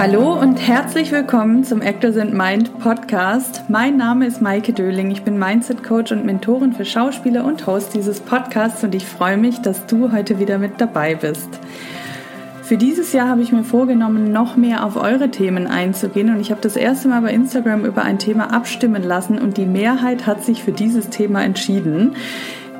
Hallo und herzlich willkommen zum Actors and Mind Podcast. Mein Name ist Maike Döling. Ich bin Mindset Coach und Mentorin für Schauspieler und Host dieses Podcasts und ich freue mich, dass du heute wieder mit dabei bist. Für dieses Jahr habe ich mir vorgenommen, noch mehr auf eure Themen einzugehen und ich habe das erste Mal bei Instagram über ein Thema abstimmen lassen und die Mehrheit hat sich für dieses Thema entschieden.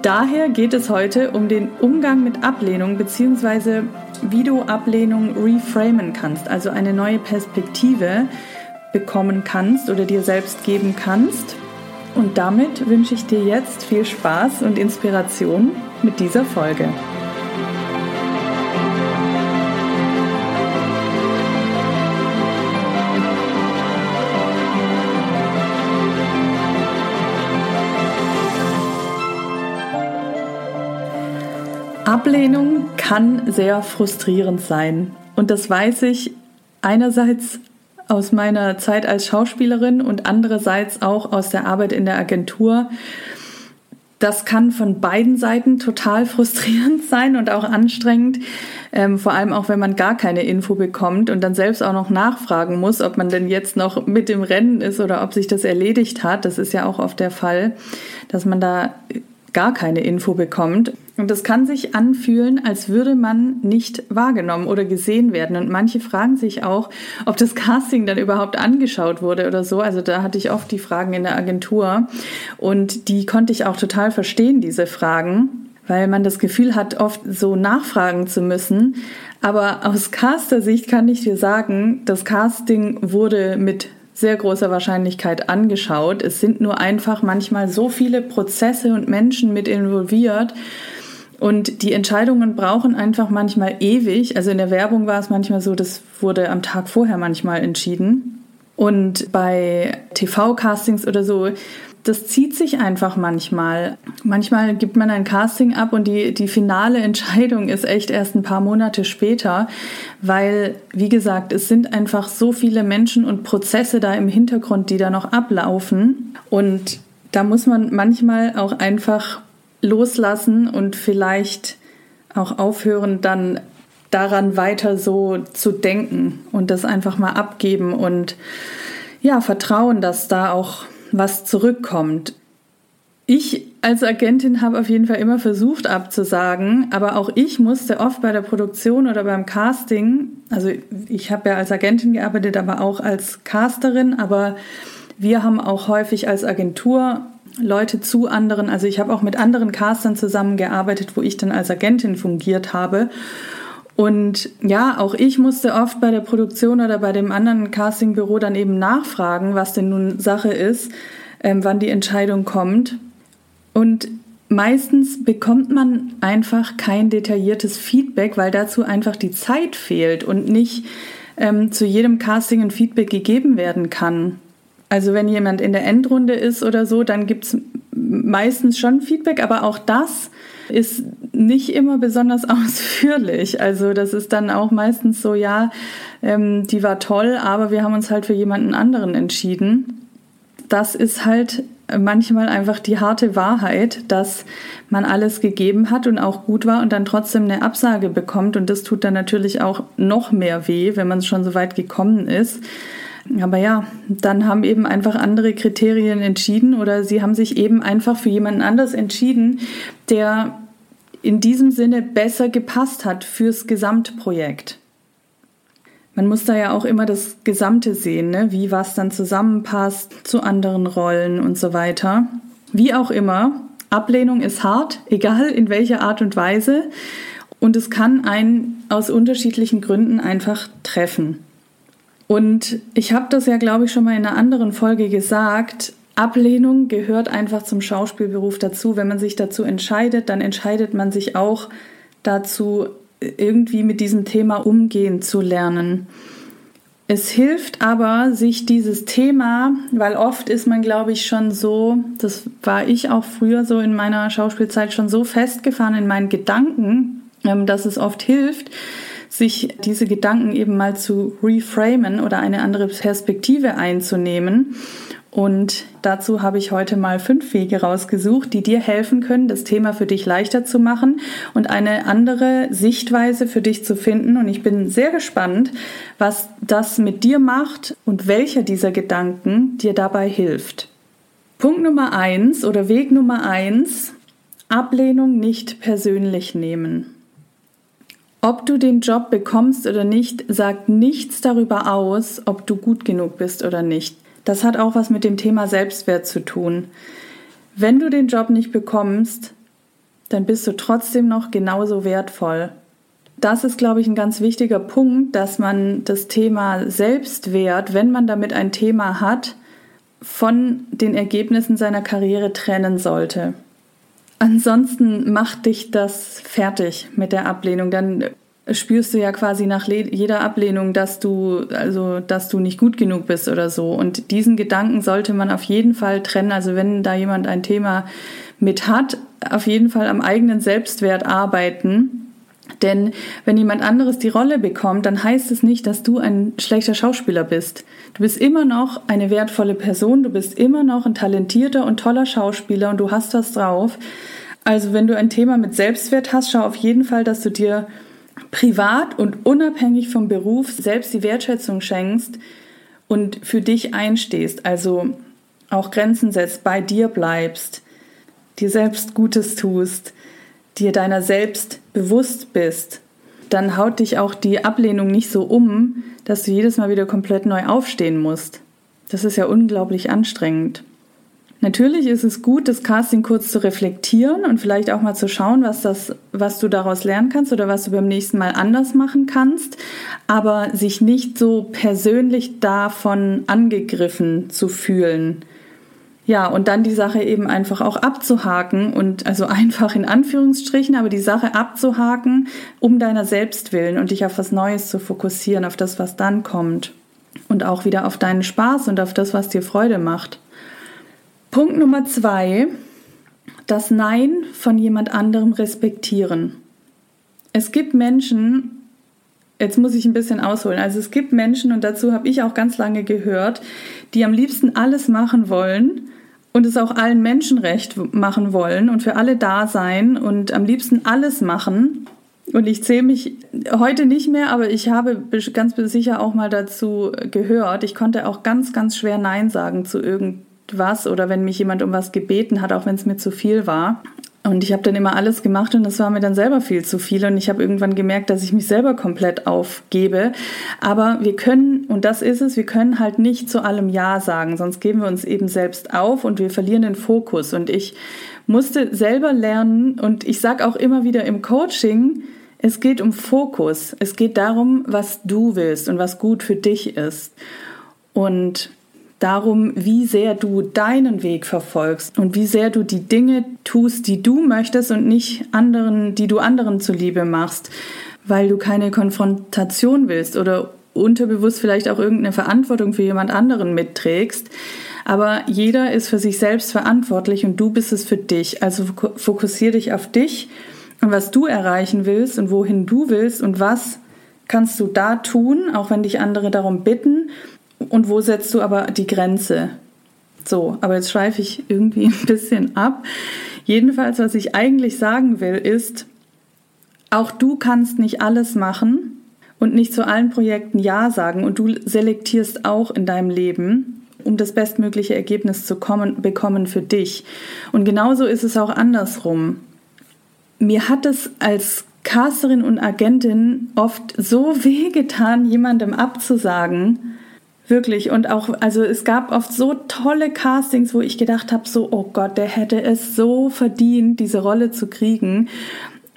Daher geht es heute um den Umgang mit Ablehnung bzw. wie du Ablehnung reframen kannst, also eine neue Perspektive bekommen kannst oder dir selbst geben kannst. Und damit wünsche ich dir jetzt viel Spaß und Inspiration mit dieser Folge. Ablehnung kann sehr frustrierend sein. Und das weiß ich einerseits aus meiner Zeit als Schauspielerin und andererseits auch aus der Arbeit in der Agentur. Das kann von beiden Seiten total frustrierend sein und auch anstrengend, ähm, vor allem auch wenn man gar keine Info bekommt und dann selbst auch noch nachfragen muss, ob man denn jetzt noch mit dem Rennen ist oder ob sich das erledigt hat. Das ist ja auch oft der Fall, dass man da gar keine Info bekommt. Und das kann sich anfühlen, als würde man nicht wahrgenommen oder gesehen werden. Und manche fragen sich auch, ob das Casting dann überhaupt angeschaut wurde oder so. Also da hatte ich oft die Fragen in der Agentur und die konnte ich auch total verstehen, diese Fragen, weil man das Gefühl hat, oft so nachfragen zu müssen. Aber aus Caster-Sicht kann ich dir sagen, das Casting wurde mit sehr großer Wahrscheinlichkeit angeschaut. Es sind nur einfach manchmal so viele Prozesse und Menschen mit involviert. Und die Entscheidungen brauchen einfach manchmal ewig. Also in der Werbung war es manchmal so, das wurde am Tag vorher manchmal entschieden. Und bei TV-Castings oder so, das zieht sich einfach manchmal. Manchmal gibt man ein Casting ab und die, die finale Entscheidung ist echt erst ein paar Monate später, weil, wie gesagt, es sind einfach so viele Menschen und Prozesse da im Hintergrund, die da noch ablaufen. Und da muss man manchmal auch einfach loslassen und vielleicht auch aufhören, dann daran weiter so zu denken und das einfach mal abgeben und ja, vertrauen, dass da auch was zurückkommt. Ich als Agentin habe auf jeden Fall immer versucht abzusagen, aber auch ich musste oft bei der Produktion oder beim Casting, also ich habe ja als Agentin gearbeitet, aber auch als Casterin, aber wir haben auch häufig als Agentur Leute zu anderen, also ich habe auch mit anderen Castern zusammengearbeitet, wo ich dann als Agentin fungiert habe. Und ja, auch ich musste oft bei der Produktion oder bei dem anderen Castingbüro dann eben nachfragen, was denn nun Sache ist, ähm, wann die Entscheidung kommt. Und meistens bekommt man einfach kein detailliertes Feedback, weil dazu einfach die Zeit fehlt und nicht ähm, zu jedem Casting ein Feedback gegeben werden kann. Also wenn jemand in der Endrunde ist oder so, dann gibt es meistens schon Feedback, aber auch das ist nicht immer besonders ausführlich. Also das ist dann auch meistens so, ja, ähm, die war toll, aber wir haben uns halt für jemanden anderen entschieden. Das ist halt manchmal einfach die harte Wahrheit, dass man alles gegeben hat und auch gut war und dann trotzdem eine Absage bekommt. Und das tut dann natürlich auch noch mehr weh, wenn man schon so weit gekommen ist. Aber ja, dann haben eben einfach andere Kriterien entschieden oder sie haben sich eben einfach für jemanden anders entschieden, der in diesem Sinne besser gepasst hat fürs Gesamtprojekt. Man muss da ja auch immer das Gesamte sehen, ne? wie was dann zusammenpasst zu anderen Rollen und so weiter. Wie auch immer, Ablehnung ist hart, egal in welcher Art und Weise. Und es kann einen aus unterschiedlichen Gründen einfach treffen. Und ich habe das ja, glaube ich, schon mal in einer anderen Folge gesagt. Ablehnung gehört einfach zum Schauspielberuf dazu. Wenn man sich dazu entscheidet, dann entscheidet man sich auch dazu, irgendwie mit diesem Thema umgehen zu lernen. Es hilft aber, sich dieses Thema, weil oft ist man, glaube ich, schon so, das war ich auch früher so in meiner Schauspielzeit schon so festgefahren in meinen Gedanken, ähm, dass es oft hilft, sich diese Gedanken eben mal zu reframen oder eine andere Perspektive einzunehmen Und dazu habe ich heute mal fünf Wege rausgesucht, die dir helfen können, das Thema für dich leichter zu machen und eine andere Sichtweise für dich zu finden. Und ich bin sehr gespannt, was das mit dir macht und welcher dieser Gedanken dir dabei hilft. Punkt Nummer eins oder Weg Nummer eins, Ablehnung nicht persönlich nehmen. Ob du den Job bekommst oder nicht, sagt nichts darüber aus, ob du gut genug bist oder nicht. Das hat auch was mit dem Thema Selbstwert zu tun. Wenn du den Job nicht bekommst, dann bist du trotzdem noch genauso wertvoll. Das ist, glaube ich, ein ganz wichtiger Punkt, dass man das Thema Selbstwert, wenn man damit ein Thema hat, von den Ergebnissen seiner Karriere trennen sollte. Ansonsten macht dich das fertig mit der Ablehnung. Dann spürst du ja quasi nach jeder Ablehnung, dass du, also, dass du nicht gut genug bist oder so. Und diesen Gedanken sollte man auf jeden Fall trennen. Also, wenn da jemand ein Thema mit hat, auf jeden Fall am eigenen Selbstwert arbeiten. Denn wenn jemand anderes die Rolle bekommt, dann heißt es nicht, dass du ein schlechter Schauspieler bist. Du bist immer noch eine wertvolle Person, du bist immer noch ein talentierter und toller Schauspieler und du hast was drauf. Also wenn du ein Thema mit Selbstwert hast, schau auf jeden Fall, dass du dir privat und unabhängig vom Beruf selbst die Wertschätzung schenkst und für dich einstehst, also auch Grenzen setzt, bei dir bleibst, dir selbst Gutes tust, dir deiner selbst bewusst bist, dann haut dich auch die Ablehnung nicht so um, dass du jedes Mal wieder komplett neu aufstehen musst. Das ist ja unglaublich anstrengend. Natürlich ist es gut, das Casting kurz zu reflektieren und vielleicht auch mal zu schauen, was das, was du daraus lernen kannst oder was du beim nächsten Mal anders machen kannst, aber sich nicht so persönlich davon angegriffen zu fühlen. Ja, und dann die Sache eben einfach auch abzuhaken und also einfach in Anführungsstrichen, aber die Sache abzuhaken, um deiner selbst willen und dich auf was Neues zu fokussieren, auf das, was dann kommt. Und auch wieder auf deinen Spaß und auf das, was dir Freude macht. Punkt Nummer zwei, das Nein von jemand anderem respektieren. Es gibt Menschen, jetzt muss ich ein bisschen ausholen, also es gibt Menschen, und dazu habe ich auch ganz lange gehört, die am liebsten alles machen wollen und es auch allen Menschen recht machen wollen und für alle da sein und am liebsten alles machen. Und ich zähle mich heute nicht mehr, aber ich habe ganz sicher auch mal dazu gehört. Ich konnte auch ganz, ganz schwer Nein sagen zu irgend was oder wenn mich jemand um was gebeten hat, auch wenn es mir zu viel war. Und ich habe dann immer alles gemacht und das war mir dann selber viel zu viel und ich habe irgendwann gemerkt, dass ich mich selber komplett aufgebe. Aber wir können, und das ist es, wir können halt nicht zu allem Ja sagen, sonst geben wir uns eben selbst auf und wir verlieren den Fokus. Und ich musste selber lernen und ich sage auch immer wieder im Coaching, es geht um Fokus. Es geht darum, was du willst und was gut für dich ist. Und darum, wie sehr du deinen Weg verfolgst und wie sehr du die Dinge tust, die du möchtest und nicht anderen, die du anderen zuliebe machst, weil du keine Konfrontation willst oder unterbewusst vielleicht auch irgendeine Verantwortung für jemand anderen mitträgst. Aber jeder ist für sich selbst verantwortlich und du bist es für dich. Also fokussiere dich auf dich und was du erreichen willst und wohin du willst und was kannst du da tun, auch wenn dich andere darum bitten und wo setzt du aber die Grenze? So, aber jetzt schweife ich irgendwie ein bisschen ab. Jedenfalls, was ich eigentlich sagen will, ist, auch du kannst nicht alles machen und nicht zu allen Projekten Ja sagen und du selektierst auch in deinem Leben, um das bestmögliche Ergebnis zu kommen, bekommen für dich. Und genauso ist es auch andersrum. Mir hat es als Casterin und Agentin oft so wehgetan, jemandem abzusagen, Wirklich. Und auch, also es gab oft so tolle Castings, wo ich gedacht habe, so, oh Gott, der hätte es so verdient, diese Rolle zu kriegen.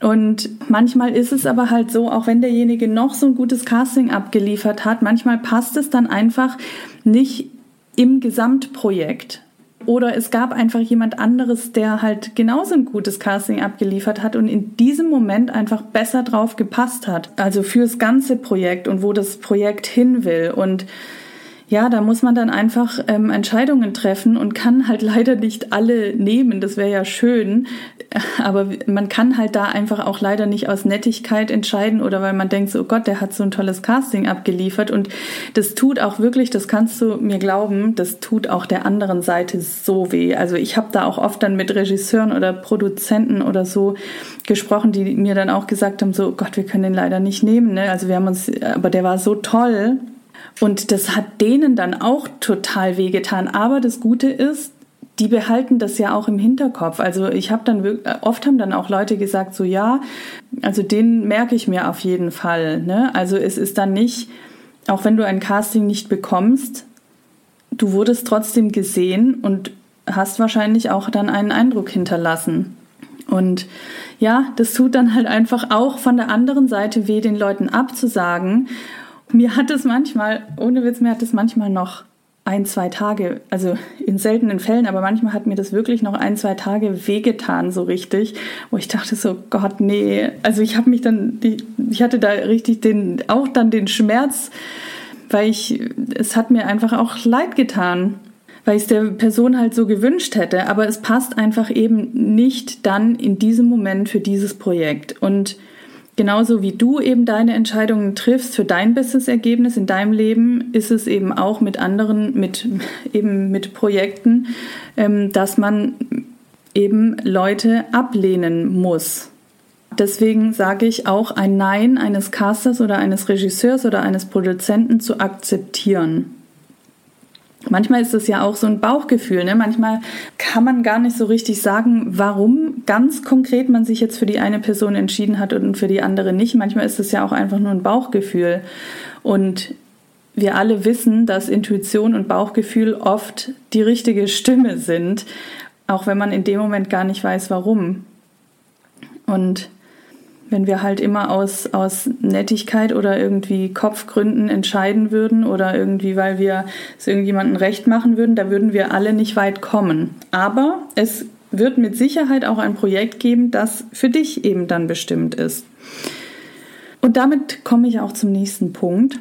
Und manchmal ist es aber halt so, auch wenn derjenige noch so ein gutes Casting abgeliefert hat, manchmal passt es dann einfach nicht im Gesamtprojekt. Oder es gab einfach jemand anderes, der halt genauso ein gutes Casting abgeliefert hat und in diesem Moment einfach besser drauf gepasst hat. Also fürs ganze Projekt und wo das Projekt hin will. Und ja, da muss man dann einfach ähm, Entscheidungen treffen und kann halt leider nicht alle nehmen. Das wäre ja schön. Aber man kann halt da einfach auch leider nicht aus Nettigkeit entscheiden oder weil man denkt, so, oh Gott, der hat so ein tolles Casting abgeliefert. Und das tut auch wirklich, das kannst du mir glauben, das tut auch der anderen Seite so weh. Also ich habe da auch oft dann mit Regisseuren oder Produzenten oder so gesprochen, die mir dann auch gesagt haben, so, oh Gott, wir können den leider nicht nehmen. Ne? Also wir haben uns, aber der war so toll und das hat denen dann auch total wehgetan. Aber das Gute ist, die behalten das ja auch im Hinterkopf. Also ich habe dann oft haben dann auch Leute gesagt, so ja, also den merke ich mir auf jeden Fall. Ne? Also es ist dann nicht, auch wenn du ein Casting nicht bekommst, du wurdest trotzdem gesehen und hast wahrscheinlich auch dann einen Eindruck hinterlassen. Und ja, das tut dann halt einfach auch von der anderen Seite weh, den Leuten abzusagen mir hat es manchmal, ohne Witz, mir hat es manchmal noch ein, zwei Tage, also in seltenen Fällen, aber manchmal hat mir das wirklich noch ein, zwei Tage wehgetan, so richtig, wo ich dachte so, Gott, nee. Also ich habe mich dann, ich hatte da richtig den, auch dann den Schmerz, weil ich, es hat mir einfach auch leid getan, weil ich es der Person halt so gewünscht hätte, aber es passt einfach eben nicht dann in diesem Moment für dieses Projekt. Und genauso wie du eben deine Entscheidungen triffst für dein bestes Ergebnis in deinem Leben, ist es eben auch mit anderen, mit eben mit Projekten, ähm, dass man eben Leute ablehnen muss. Deswegen sage ich auch ein Nein eines Casters oder eines Regisseurs oder eines Produzenten zu akzeptieren. Manchmal ist es ja auch so ein Bauchgefühl. Ne? Manchmal kann man gar nicht so richtig sagen, warum ganz konkret man sich jetzt für die eine Person entschieden hat und für die andere nicht. Manchmal ist es ja auch einfach nur ein Bauchgefühl. Und wir alle wissen, dass Intuition und Bauchgefühl oft die richtige Stimme sind, auch wenn man in dem Moment gar nicht weiß, warum. Und wenn wir halt immer aus, aus Nettigkeit oder irgendwie Kopfgründen entscheiden würden oder irgendwie, weil wir es irgendjemandem recht machen würden, da würden wir alle nicht weit kommen. Aber es wird mit Sicherheit auch ein Projekt geben, das für dich eben dann bestimmt ist. Und damit komme ich auch zum nächsten Punkt.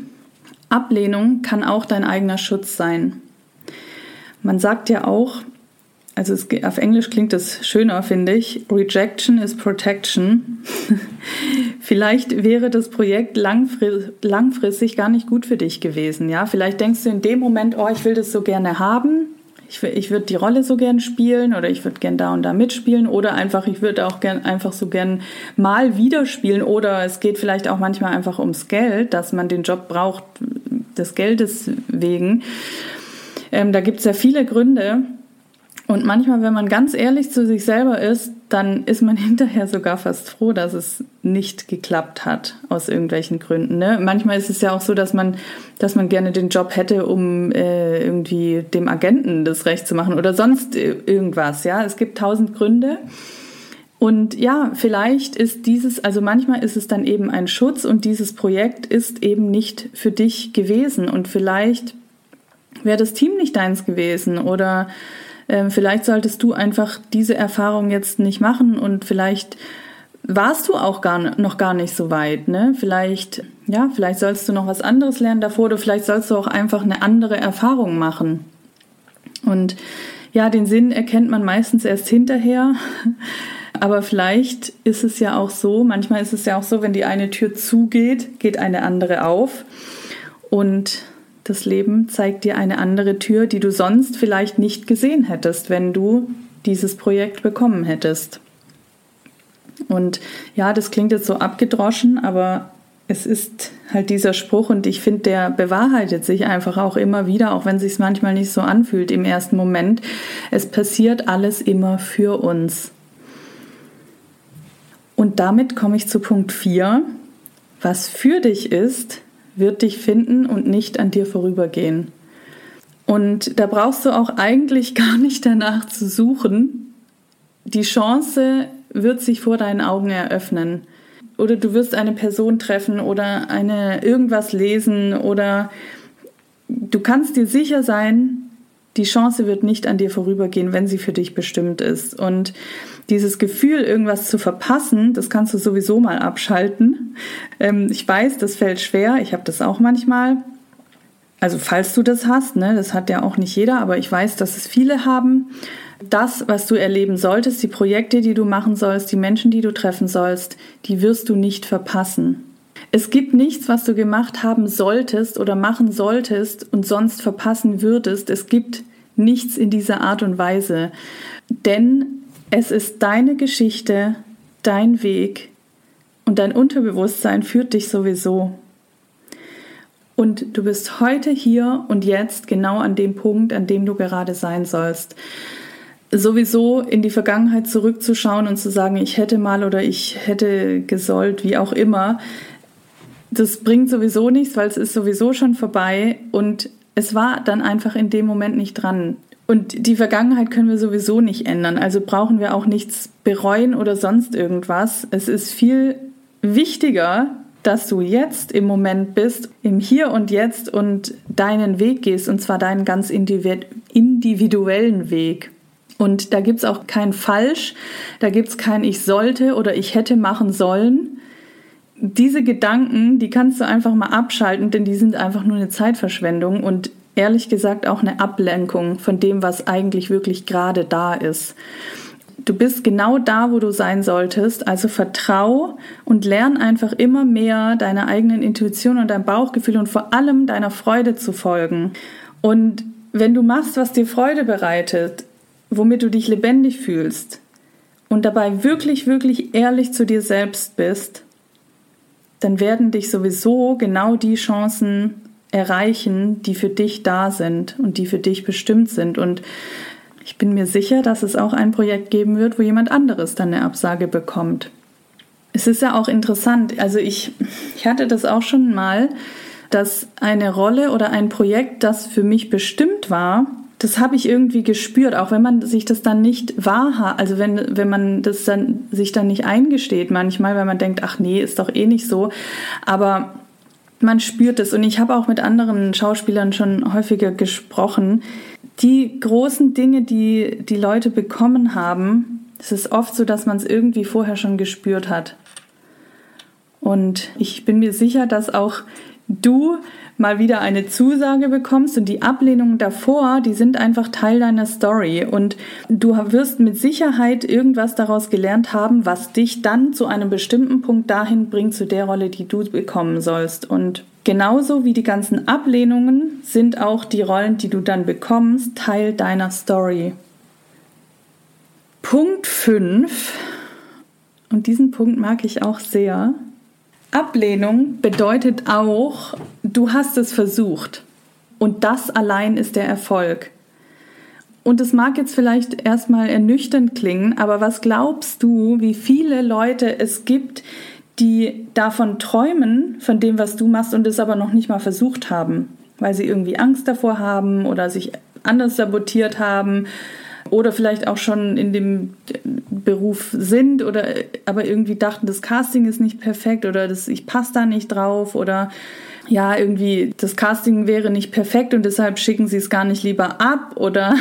Ablehnung kann auch dein eigener Schutz sein. Man sagt ja auch, also es, auf Englisch klingt es schöner, finde ich. Rejection is Protection. Vielleicht wäre das Projekt langfristig gar nicht gut für dich gewesen. Ja, vielleicht denkst du in dem Moment, oh, ich will das so gerne haben. Ich, ich würde die Rolle so gern spielen oder ich würde gern da und da mitspielen oder einfach, ich würde auch gern einfach so gern mal wieder spielen oder es geht vielleicht auch manchmal einfach ums Geld, dass man den Job braucht des Geldes wegen. Ähm, da gibt es ja viele Gründe. Und manchmal, wenn man ganz ehrlich zu sich selber ist, dann ist man hinterher sogar fast froh, dass es nicht geklappt hat, aus irgendwelchen Gründen. Ne? Manchmal ist es ja auch so, dass man, dass man gerne den Job hätte, um äh, irgendwie dem Agenten das Recht zu machen oder sonst irgendwas. Ja, es gibt tausend Gründe. Und ja, vielleicht ist dieses, also manchmal ist es dann eben ein Schutz und dieses Projekt ist eben nicht für dich gewesen und vielleicht wäre das Team nicht deins gewesen oder ähm, vielleicht solltest du einfach diese Erfahrung jetzt nicht machen und vielleicht warst du auch gar, noch gar nicht so weit, ne? Vielleicht, ja, vielleicht sollst du noch was anderes lernen davor oder vielleicht sollst du auch einfach eine andere Erfahrung machen. Und ja, den Sinn erkennt man meistens erst hinterher. Aber vielleicht ist es ja auch so, manchmal ist es ja auch so, wenn die eine Tür zugeht, geht eine andere auf. Und das Leben zeigt dir eine andere Tür, die du sonst vielleicht nicht gesehen hättest, wenn du dieses Projekt bekommen hättest. Und ja, das klingt jetzt so abgedroschen, aber es ist halt dieser Spruch und ich finde, der bewahrheitet sich einfach auch immer wieder, auch wenn es sich manchmal nicht so anfühlt im ersten Moment. Es passiert alles immer für uns. Und damit komme ich zu Punkt 4. Was für dich ist, wird dich finden und nicht an dir vorübergehen. Und da brauchst du auch eigentlich gar nicht danach zu suchen. Die Chance wird sich vor deinen Augen eröffnen. Oder du wirst eine Person treffen oder eine irgendwas lesen oder du kannst dir sicher sein, die Chance wird nicht an dir vorübergehen, wenn sie für dich bestimmt ist. Und dieses Gefühl, irgendwas zu verpassen, das kannst du sowieso mal abschalten. Ähm, ich weiß, das fällt schwer, ich habe das auch manchmal. also falls du das hast, ne, das hat ja auch nicht jeder, aber ich weiß, dass es viele haben, das, was du erleben solltest, die Projekte, die du machen sollst, die Menschen, die du treffen sollst, die wirst du nicht verpassen. Es gibt nichts, was du gemacht haben solltest oder machen solltest und sonst verpassen würdest. Es gibt nichts in dieser Art und Weise. Denn es ist deine Geschichte, dein Weg und dein Unterbewusstsein führt dich sowieso. Und du bist heute hier und jetzt genau an dem Punkt, an dem du gerade sein sollst. Sowieso in die Vergangenheit zurückzuschauen und zu sagen, ich hätte mal oder ich hätte gesollt, wie auch immer, das bringt sowieso nichts, weil es ist sowieso schon vorbei und es war dann einfach in dem Moment nicht dran. Und die Vergangenheit können wir sowieso nicht ändern. Also brauchen wir auch nichts bereuen oder sonst irgendwas. Es ist viel wichtiger, dass du jetzt im Moment bist, im Hier und Jetzt und deinen Weg gehst, und zwar deinen ganz individuellen Weg. Und da gibt es auch kein Falsch, da gibt es kein Ich sollte oder ich hätte machen sollen. Diese Gedanken, die kannst du einfach mal abschalten, denn die sind einfach nur eine Zeitverschwendung und ehrlich gesagt auch eine Ablenkung von dem, was eigentlich wirklich gerade da ist. Du bist genau da, wo du sein solltest. Also vertrau und lern einfach immer mehr deiner eigenen Intuition und deinem Bauchgefühl und vor allem deiner Freude zu folgen. Und wenn du machst, was dir Freude bereitet, womit du dich lebendig fühlst und dabei wirklich, wirklich ehrlich zu dir selbst bist, dann werden dich sowieso genau die Chancen erreichen, die für dich da sind und die für dich bestimmt sind. Und ich bin mir sicher, dass es auch ein Projekt geben wird, wo jemand anderes dann eine Absage bekommt. Es ist ja auch interessant, also ich, ich hatte das auch schon mal, dass eine Rolle oder ein Projekt, das für mich bestimmt war, das habe ich irgendwie gespürt, auch wenn man sich das dann nicht wahrhat, also wenn, wenn man das dann sich dann nicht eingesteht manchmal, weil man denkt, ach nee, ist doch eh nicht so. Aber man spürt es. Und ich habe auch mit anderen Schauspielern schon häufiger gesprochen, die großen Dinge, die die Leute bekommen haben, es ist oft so, dass man es irgendwie vorher schon gespürt hat. Und ich bin mir sicher, dass auch du mal wieder eine Zusage bekommst und die Ablehnungen davor, die sind einfach Teil deiner Story und du wirst mit Sicherheit irgendwas daraus gelernt haben, was dich dann zu einem bestimmten Punkt dahin bringt zu der Rolle, die du bekommen sollst und Genauso wie die ganzen Ablehnungen sind auch die Rollen, die du dann bekommst, Teil deiner Story. Punkt 5, und diesen Punkt mag ich auch sehr. Ablehnung bedeutet auch, du hast es versucht. Und das allein ist der Erfolg. Und es mag jetzt vielleicht erstmal ernüchternd klingen, aber was glaubst du, wie viele Leute es gibt, die davon träumen, von dem, was du machst und es aber noch nicht mal versucht haben, weil sie irgendwie Angst davor haben oder sich anders sabotiert haben oder vielleicht auch schon in dem Beruf sind oder aber irgendwie dachten, das Casting ist nicht perfekt oder das, ich passe da nicht drauf oder ja, irgendwie das Casting wäre nicht perfekt und deshalb schicken sie es gar nicht lieber ab oder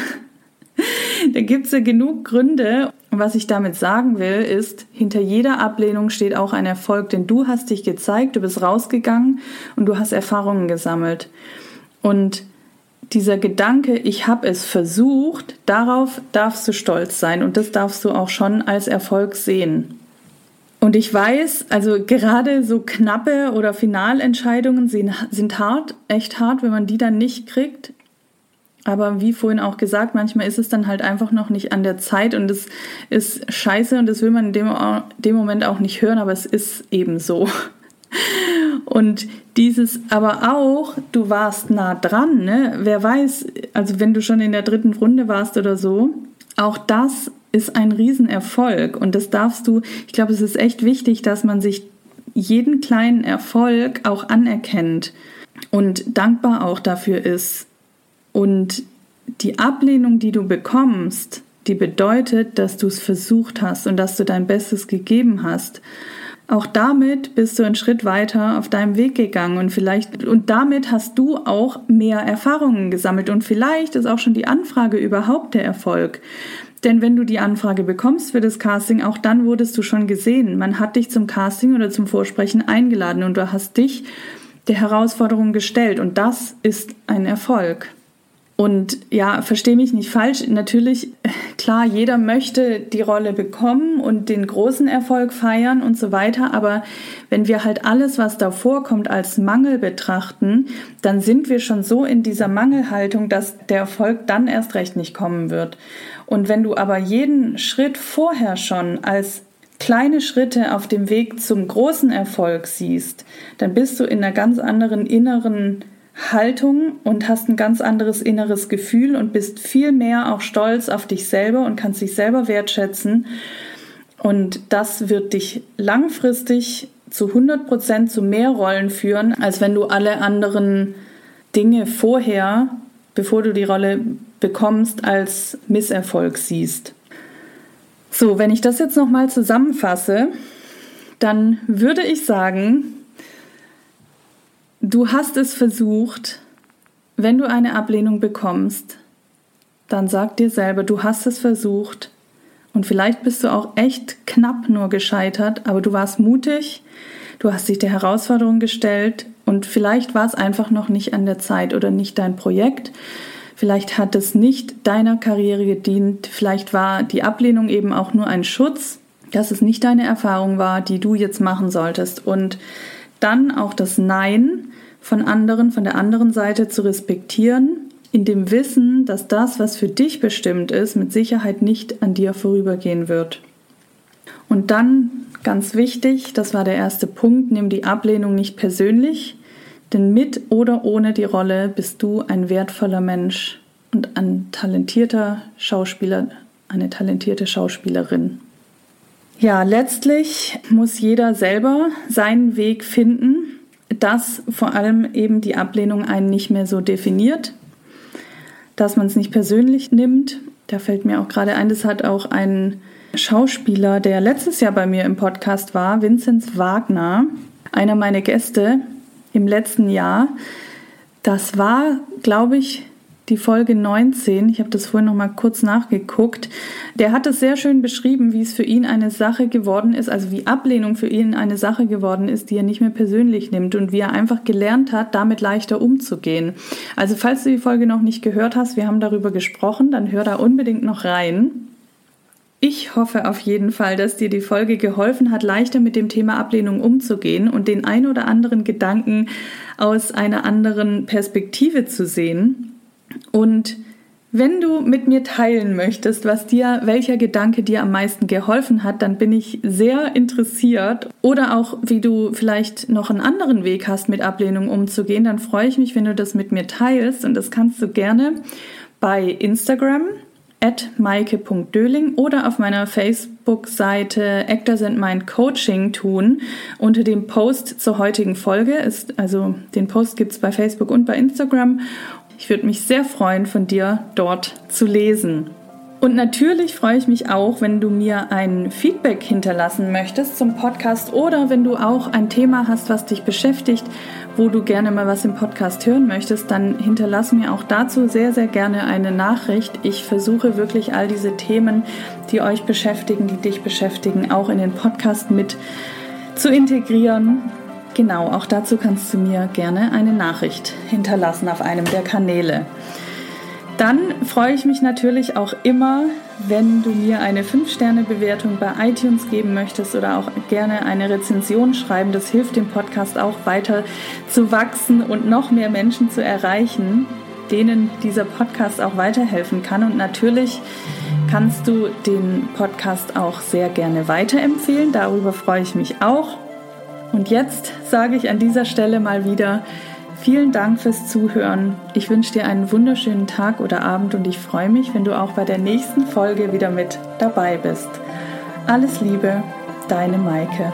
da gibt es ja genug Gründe. Und was ich damit sagen will, ist, hinter jeder Ablehnung steht auch ein Erfolg, denn du hast dich gezeigt, du bist rausgegangen und du hast Erfahrungen gesammelt. Und dieser Gedanke, ich habe es versucht, darauf darfst du stolz sein und das darfst du auch schon als Erfolg sehen. Und ich weiß, also gerade so knappe oder Finalentscheidungen sind, sind hart, echt hart, wenn man die dann nicht kriegt. Aber wie vorhin auch gesagt, manchmal ist es dann halt einfach noch nicht an der Zeit und es ist scheiße und das will man in dem, dem Moment auch nicht hören, aber es ist eben so. Und dieses aber auch, du warst nah dran, ne? Wer weiß, also wenn du schon in der dritten Runde warst oder so, auch das ist ein Riesenerfolg und das darfst du, ich glaube, es ist echt wichtig, dass man sich jeden kleinen Erfolg auch anerkennt und dankbar auch dafür ist, und die Ablehnung, die du bekommst, die bedeutet, dass du es versucht hast und dass du dein Bestes gegeben hast. Auch damit bist du einen Schritt weiter auf deinem Weg gegangen und vielleicht und damit hast du auch mehr Erfahrungen gesammelt und vielleicht ist auch schon die Anfrage überhaupt der Erfolg. Denn wenn du die Anfrage bekommst für das Casting, auch dann wurdest du schon gesehen. Man hat dich zum Casting oder zum Vorsprechen eingeladen und du hast dich der Herausforderung gestellt und das ist ein Erfolg. Und ja, verstehe mich nicht falsch. Natürlich, klar, jeder möchte die Rolle bekommen und den großen Erfolg feiern und so weiter. Aber wenn wir halt alles, was davor kommt, als Mangel betrachten, dann sind wir schon so in dieser Mangelhaltung, dass der Erfolg dann erst recht nicht kommen wird. Und wenn du aber jeden Schritt vorher schon als kleine Schritte auf dem Weg zum großen Erfolg siehst, dann bist du in einer ganz anderen inneren Haltung und hast ein ganz anderes inneres Gefühl und bist viel mehr auch stolz auf dich selber und kannst dich selber wertschätzen. Und das wird dich langfristig zu 100 Prozent zu mehr Rollen führen, als wenn du alle anderen Dinge vorher, bevor du die Rolle bekommst, als Misserfolg siehst. So, wenn ich das jetzt nochmal zusammenfasse, dann würde ich sagen, Du hast es versucht. Wenn du eine Ablehnung bekommst, dann sag dir selber, du hast es versucht. Und vielleicht bist du auch echt knapp nur gescheitert, aber du warst mutig, du hast dich der Herausforderung gestellt und vielleicht war es einfach noch nicht an der Zeit oder nicht dein Projekt. Vielleicht hat es nicht deiner Karriere gedient, vielleicht war die Ablehnung eben auch nur ein Schutz, dass es nicht deine Erfahrung war, die du jetzt machen solltest. Und dann auch das Nein von anderen, von der anderen Seite zu respektieren, in dem Wissen, dass das, was für dich bestimmt ist, mit Sicherheit nicht an dir vorübergehen wird. Und dann, ganz wichtig, das war der erste Punkt, nimm die Ablehnung nicht persönlich, denn mit oder ohne die Rolle bist du ein wertvoller Mensch und ein talentierter Schauspieler, eine talentierte Schauspielerin. Ja, letztlich muss jeder selber seinen Weg finden, dass vor allem eben die Ablehnung einen nicht mehr so definiert, dass man es nicht persönlich nimmt. Da fällt mir auch gerade ein, das hat auch ein Schauspieler, der letztes Jahr bei mir im Podcast war, Vinzenz Wagner, einer meiner Gäste im letzten Jahr. Das war, glaube ich, die Folge 19, ich habe das vorhin noch mal kurz nachgeguckt, der hat es sehr schön beschrieben, wie es für ihn eine Sache geworden ist, also wie Ablehnung für ihn eine Sache geworden ist, die er nicht mehr persönlich nimmt und wie er einfach gelernt hat, damit leichter umzugehen. Also falls du die Folge noch nicht gehört hast, wir haben darüber gesprochen, dann hör da unbedingt noch rein. Ich hoffe auf jeden Fall, dass dir die Folge geholfen hat, leichter mit dem Thema Ablehnung umzugehen und den ein oder anderen Gedanken aus einer anderen Perspektive zu sehen. Und wenn du mit mir teilen möchtest, was dir, welcher Gedanke dir am meisten geholfen hat, dann bin ich sehr interessiert. Oder auch, wie du vielleicht noch einen anderen Weg hast, mit Ablehnung umzugehen, dann freue ich mich, wenn du das mit mir teilst. Und das kannst du gerne bei Instagram at maike.döling oder auf meiner Facebook-Seite Actors and Mind Coaching tun. Unter dem Post zur heutigen Folge ist, also den Post gibt es bei Facebook und bei Instagram ich würde mich sehr freuen, von dir dort zu lesen. Und natürlich freue ich mich auch, wenn du mir ein Feedback hinterlassen möchtest zum Podcast oder wenn du auch ein Thema hast, was dich beschäftigt, wo du gerne mal was im Podcast hören möchtest, dann hinterlass mir auch dazu sehr, sehr gerne eine Nachricht. Ich versuche wirklich all diese Themen, die euch beschäftigen, die dich beschäftigen, auch in den Podcast mit zu integrieren Genau, auch dazu kannst du mir gerne eine Nachricht hinterlassen auf einem der Kanäle. Dann freue ich mich natürlich auch immer, wenn du mir eine 5-Sterne-Bewertung bei iTunes geben möchtest oder auch gerne eine Rezension schreiben. Das hilft dem Podcast auch weiter zu wachsen und noch mehr Menschen zu erreichen, denen dieser Podcast auch weiterhelfen kann. Und natürlich kannst du den Podcast auch sehr gerne weiterempfehlen. Darüber freue ich mich auch. Und jetzt sage ich an dieser Stelle mal wieder vielen Dank fürs Zuhören. Ich wünsche dir einen wunderschönen Tag oder Abend und ich freue mich, wenn du auch bei der nächsten Folge wieder mit dabei bist. Alles Liebe, deine Maike.